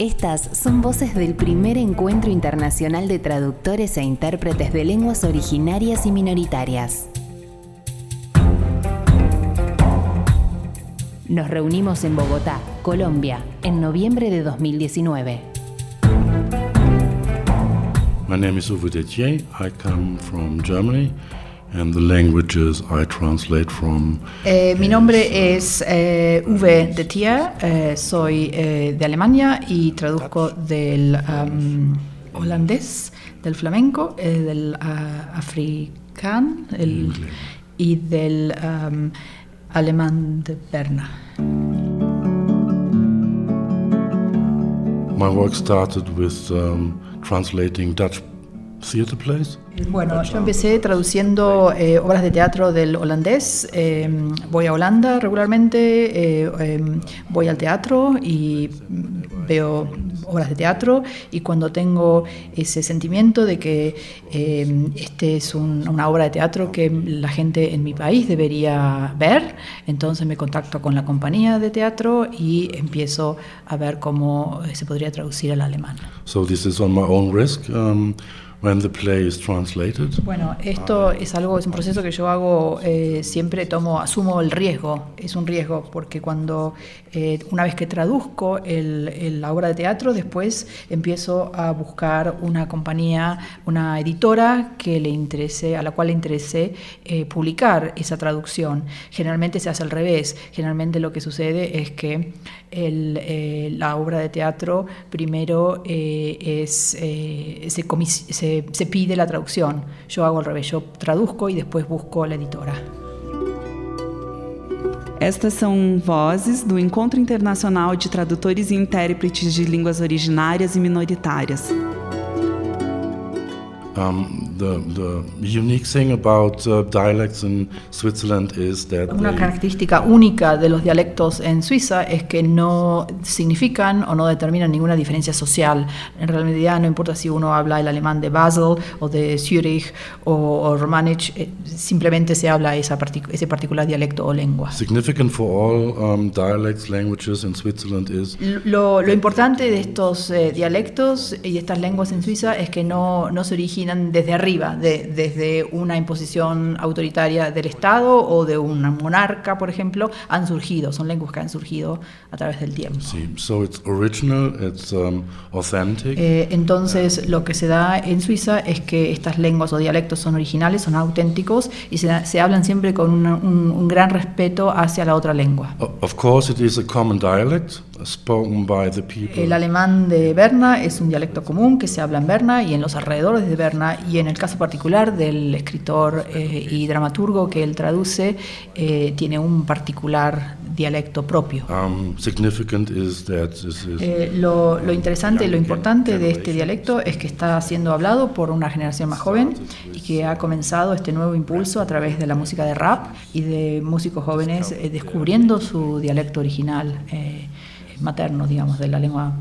Estas son voces del primer encuentro internacional de traductores e intérpretes de lenguas originarias y minoritarias. Nos reunimos en Bogotá, Colombia, en noviembre de 2019. My name is Uwe. I come from Germany and the languages I translate from. Eh, mi nombre es eh, Uwe Detier, eh, soy eh, de Alemania y traduzco del um, holandés, del flamenco, eh, del uh, africán el- y del um, alemán de Berna. My work started with um, translating Dutch theater plays. Bueno, yo empecé traduciendo eh, obras de teatro del holandés. eh, voy a Holanda regularmente, eh, eh, voy al teatro y veo obras de teatro y cuando tengo ese sentimiento de que eh, este es un- una obra de teatro que la gente en mi país debería ver, entonces me contacto con la compañía de teatro y empiezo a ver cómo eh, se podría traducir al alemán. So this is on my own risk um, when the play is translated. Bueno, esto es algo, es un proceso que yo hago eh, siempre, tomo, asumo el riesgo, es un riesgo, porque cuando eh, una vez que traduzco el- el- la obra de teatro, después empiezo a buscar una compañía, una editora que le interese, a la cual le interese eh, publicar esa traducción. Generalmente se hace al revés, generalmente lo que sucede es que el, eh, la obra de teatro primero es, se, comis- se- pide la traducción. Yo hago al revés, yo traduzco y después busco la editora. Estas são vozes do Encontro Internacional de Tradutores e Intérpretes de Línguas Originárias e Minoritárias. Um, the, the unique thing about uh, dialects in Switzerland is that Una característica única de los dialectos en Suiza es que no significan o no determinan ninguna diferencia social. En realidad no importa si uno habla el alemán de Basel o de Zürich o, o Romanich, eh, simplemente se habla esa partic- ese particular dialecto o lengua. significant for all um, dialects, languages in Switzerland is Lo, lo importante de estos eh, dialectos y estas lenguas en Suiza es que no, no se originan desde arriba, de- desde una imposición autoritaria del Estado o de un monarca, por ejemplo, han surgido, son lenguas que han surgido a través del tiempo. see, so it's original, it's um, authentic, Eh, entonces, lo que se da en Suiza es que estas lenguas o dialectos son originales, son auténticos y se, se hablan siempre con una- un, un gran respeto hacia la otra lengua. Of course, it is a common dialect spoken by the people. El alemán de Berna es un dialecto común que se habla en Berna y en los alrededores de Berna y en el caso particular del escritor eh, y dramaturgo que él traduce eh, tiene un particular dialecto propio. Um, significant is that is Eh, lo, lo interesante y lo importante de este dialecto es que está siendo hablado por una generación más joven y que ha comenzado este nuevo impulso a través de la música de rap y de músicos jóvenes eh, descubriendo su dialecto original eh, materno, digamos, de la lengua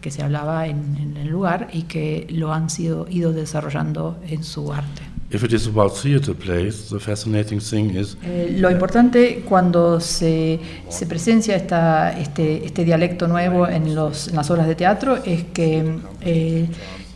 que se hablaba en, en el lugar y que lo han sido ido desarrollando en su arte. if it is about theater plays, the fascinating thing is Eh, lo importante cuando se, se presencia esta, este, este dialecto nuevo en, los, en las obras de teatro es que eh,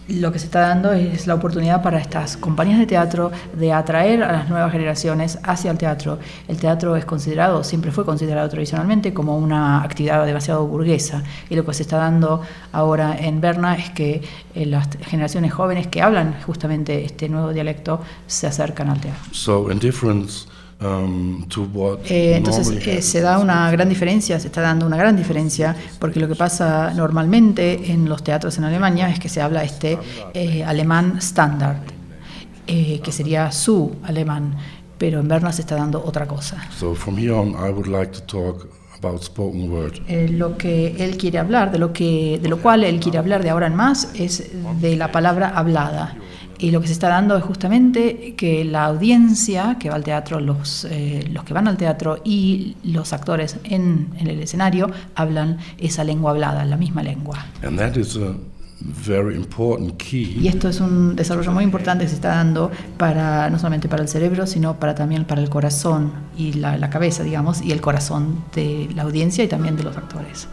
lo que se está dando es la oportunidad para estas compañías de teatro de atraer a las nuevas generaciones hacia el teatro. El teatro es considerado, siempre fue considerado tradicionalmente como una actividad demasiado burguesa y lo que se está dando ahora en Berna es que eh, las generaciones jóvenes que hablan justamente este nuevo dialecto se acercan al teatro. so in difference Eh, entonces eh, se da una gran diferencia, se está dando una gran diferencia, porque lo que pasa normalmente en los teatros en Alemania es que se habla este eh, alemán estándar, eh, que sería su alemán, pero en Berna se está dando otra cosa. So from here on, I would like to talk about spoken word. Eh, lo que él quiere hablar, de lo, que, de lo cual él quiere hablar de ahora en más, es de la palabra hablada. Y lo que se está dando es justamente que la audiencia que va al teatro, los, eh, los que van al teatro y los actores en, en el escenario hablan esa lengua hablada, la misma lengua. And that is a very important key Y esto es un desarrollo muy importante que se está dando para no solamente para el cerebro, sino para también para el corazón y la, la cabeza, digamos, y el corazón de la audiencia y también de los actores.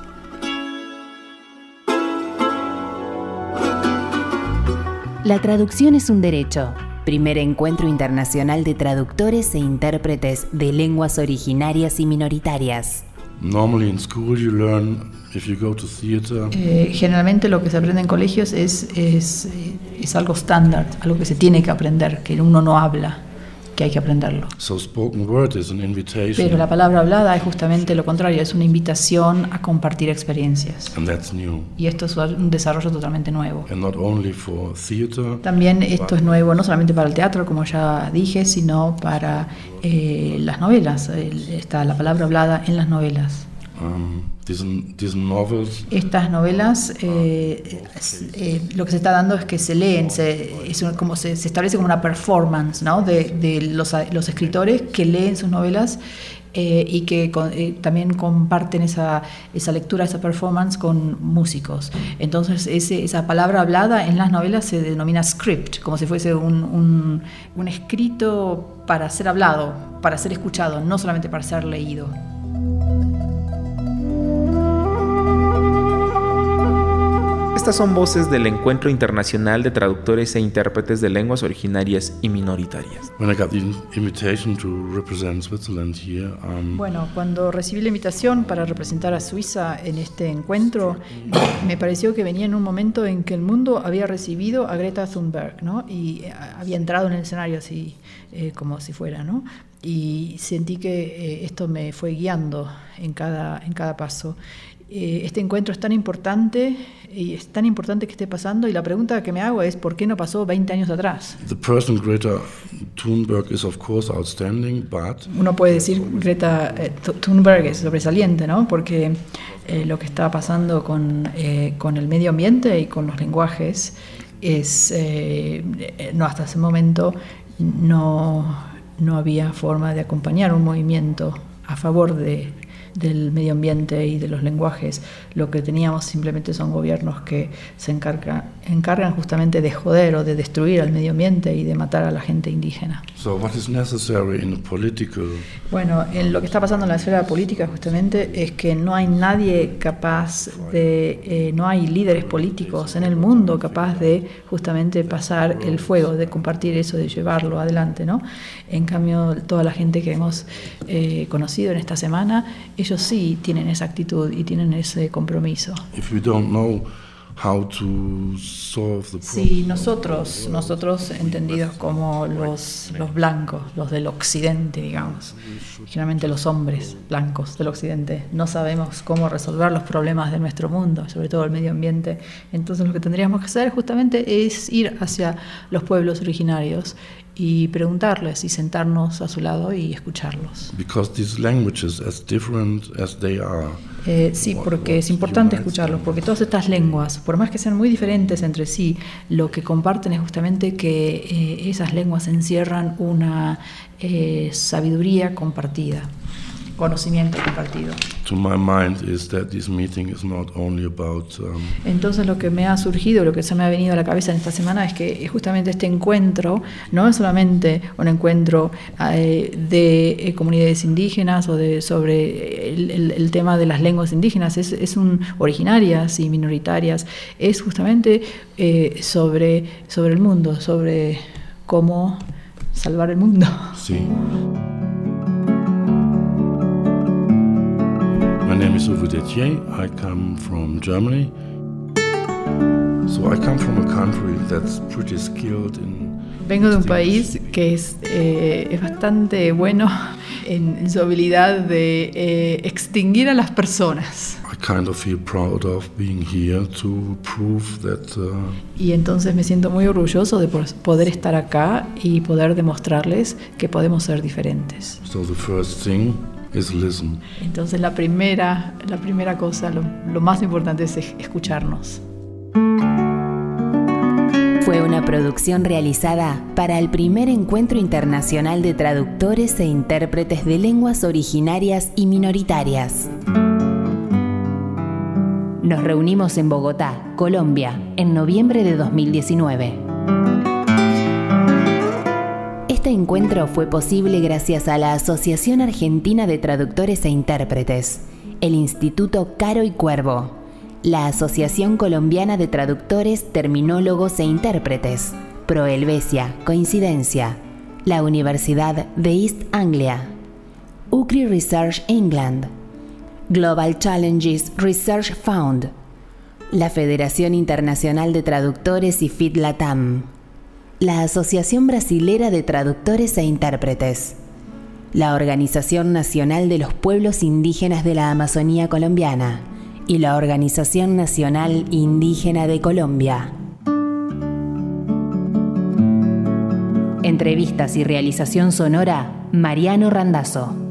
La traducción es un derecho. Primer encuentro internacional de traductores e intérpretes de lenguas originarias y minoritarias. Normally in school you learn if you go to theater. Eh, generalmente lo que se aprende en colegios es, es, eh, es algo estándar, algo que se tiene que aprender, que uno no habla, que hay que aprenderlo. So spoken word is an invitation, Pero la palabra hablada es justamente lo contrario, es una invitación a compartir experiencias. and that's new. Y esto es un desarrollo totalmente nuevo. And not only for theater, También esto es nuevo no solamente para el teatro, como ya dije, sino para eh, las novelas. El- Está la palabra hablada en las novelas. um, Estas novelas, eh, es- eh, lo que se está dando es que se leen, se, es un- como se, se establece como una performance ¿no? de, de los, los escritores que leen sus novelas eh, y que con- eh, también comparten esa, esa lectura, esa performance con músicos. Entonces ese- esa palabra hablada en las novelas se denomina script, como si fuese un, un- un escrito para ser hablado, para ser escuchado, no solamente para ser leído. Estas son voces del Encuentro Internacional de Traductores e Intérpretes de Lenguas Originarias y Minoritarias. um, Bueno, cuando recibí la invitación para representar a Suiza en este encuentro, me pareció que venía en un momento en que el mundo había recibido a Greta Thunberg, ¿no? Y eh, había entrado en el escenario así, eh, como si fuera, ¿no? Y sentí que eh, esto me fue guiando en cada, en cada paso. Eh, este encuentro es tan importante y es tan importante que esté pasando y la pregunta que me hago es ¿por qué no pasó 20 años atrás? the person Greta Thunberg is of course outstanding, but Uno puede decir Greta eh, Thu- Thunberg es sobresaliente, ¿no? Porque eh, lo que está pasando con, eh, con el medio ambiente y con los lenguajes es, eh, no hasta ese momento no, no había forma de acompañar un movimiento a favor de, del medio ambiente y de los lenguajes. Lo que teníamos simplemente son gobiernos que se encarga- encargan justamente de joder o de destruir al medio ambiente y de matar a la gente indígena. so what is necessary in a political Bueno, en lo que está pasando en la esfera política justamente es que no hay nadie capaz de, eh, no hay líderes políticos en el mundo capaz de justamente pasar el fuego, de compartir eso, de llevarlo adelante, ¿no? En cambio, toda la gente que hemos eh, conocido en esta semana, ellos sí tienen esa actitud y tienen ese compromiso. if we don't know how to solve the nosotros, nosotros entendidos como los, los blancos, los del occidente, digamos, generalmente los hombres blancos del occidente, no sabemos cómo resolver los problemas de nuestro mundo, sobre todo el medio ambiente, entonces lo que tendríamos que hacer justamente es ir hacia los pueblos originarios y preguntarles y sentarnos a su lado y escucharlos. Because these languages, as different as they are, Eh, sí, porque es importante escucharlos, porque todas estas lenguas, por más que sean muy diferentes entre sí, lo que comparten es justamente que eh, esas lenguas encierran una eh, sabiduría compartida, conocimiento compartido. to my mind, is that this meeting is not only about Entonces lo que me ha surgido, lo que se me ha venido a la cabeza en esta semana es que justamente este encuentro no es solamente un encuentro eh, de eh, comunidades indígenas o de sobre el, el- el tema de las lenguas indígenas, es, es un originarias y minoritarias, es justamente eh, sobre, sobre el mundo, sobre cómo salvar el mundo. see. My name is Uwe Détier. I come from Germany. So I come from a country that's pretty skilled in Vengo de un país que es, eh, es bastante bueno en, su habilidad de eh, extinguir a las personas. I kind of feel proud of being here to prove that Y entonces me siento muy orgulloso de poder estar acá y poder demostrarles que podemos ser diferentes. so the first thing listen. Entonces la primera, la primera cosa, lo, lo más importante es es escucharnos. Fue una producción realizada para el primer encuentro internacional de traductores e intérpretes de lenguas originarias y minoritarias. Nos reunimos en Bogotá, Colombia, en noviembre de 2019. Encuentro fue posible gracias a la Asociación Argentina de Traductores e Intérpretes, el Instituto Caro y Cuervo, la Asociación Colombiana de Traductores, Terminólogos e Intérpretes, Proelvesia, Coincidencia, la Universidad de East Anglia, UCRI Research England, Global Challenges Research Fund, la Federación Internacional de Traductores y FIT-LATAM, la Asociación Brasilera de Traductores e Intérpretes, la Organización Nacional de los Pueblos Indígenas de la Amazonía Colombiana y la Organización Nacional Indígena de Colombia. Entrevistas y realización sonora, Mariano Randazzo.